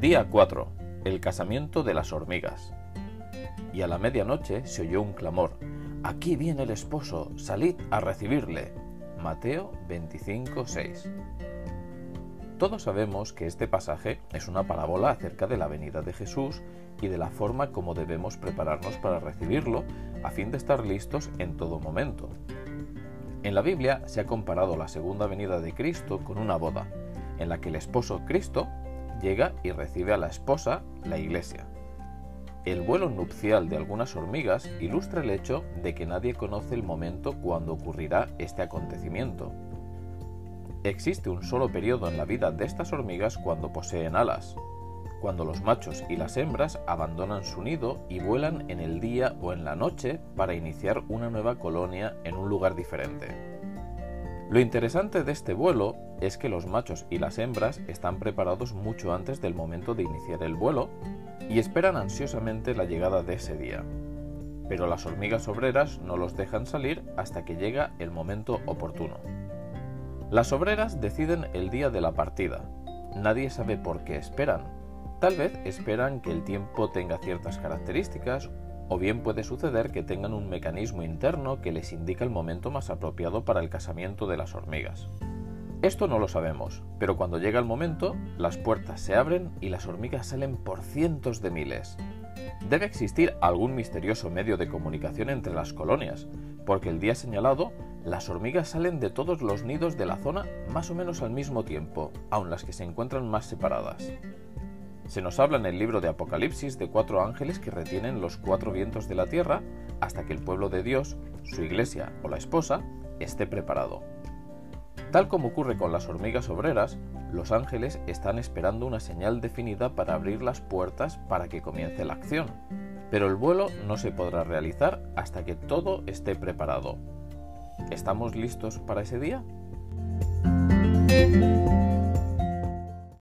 Día 4. El casamiento de las hormigas. Y a la medianoche se oyó un clamor. Aquí viene el esposo, salid a recibirle. Mateo 25, 6. Todos sabemos que este pasaje es una parábola acerca de la venida de Jesús y de la forma como debemos prepararnos para recibirlo a fin de estar listos en todo momento. En la Biblia se ha comparado la segunda venida de Cristo con una boda, en la que el esposo Cristo llega y recibe a la esposa, la iglesia. El vuelo nupcial de algunas hormigas ilustra el hecho de que nadie conoce el momento cuando ocurrirá este acontecimiento, Existe un solo periodo en la vida de estas hormigas cuando poseen alas, cuando los machos y las hembras abandonan su nido y vuelan en el día o en la noche para iniciar una nueva colonia en un lugar diferente. Lo interesante de este vuelo es que los machos y las hembras están preparados mucho antes del momento de iniciar el vuelo y esperan ansiosamente la llegada de ese día. Pero las hormigas obreras no los dejan salir hasta que llega el momento oportuno. Las obreras deciden el día de la partida. Nadie sabe por qué esperan. Tal vez esperan que el tiempo tenga ciertas características o bien puede suceder que tengan un mecanismo interno que les indica el momento más apropiado para el casamiento de las hormigas. Esto no lo sabemos, pero cuando llega el momento, las puertas se abren y las hormigas salen por cientos de miles. Debe existir algún misterioso medio de comunicación entre las colonias, porque el día señalado las hormigas salen de todos los nidos de la zona más o menos al mismo tiempo, aun las que se encuentran más separadas. Se nos habla en el libro de Apocalipsis de cuatro ángeles que retienen los cuatro vientos de la tierra hasta que el pueblo de Dios, su iglesia o la esposa, esté preparado. Tal como ocurre con las hormigas obreras, los ángeles están esperando una señal definida para abrir las puertas para que comience la acción, pero el vuelo no se podrá realizar hasta que todo esté preparado. ¿Estamos listos para ese día?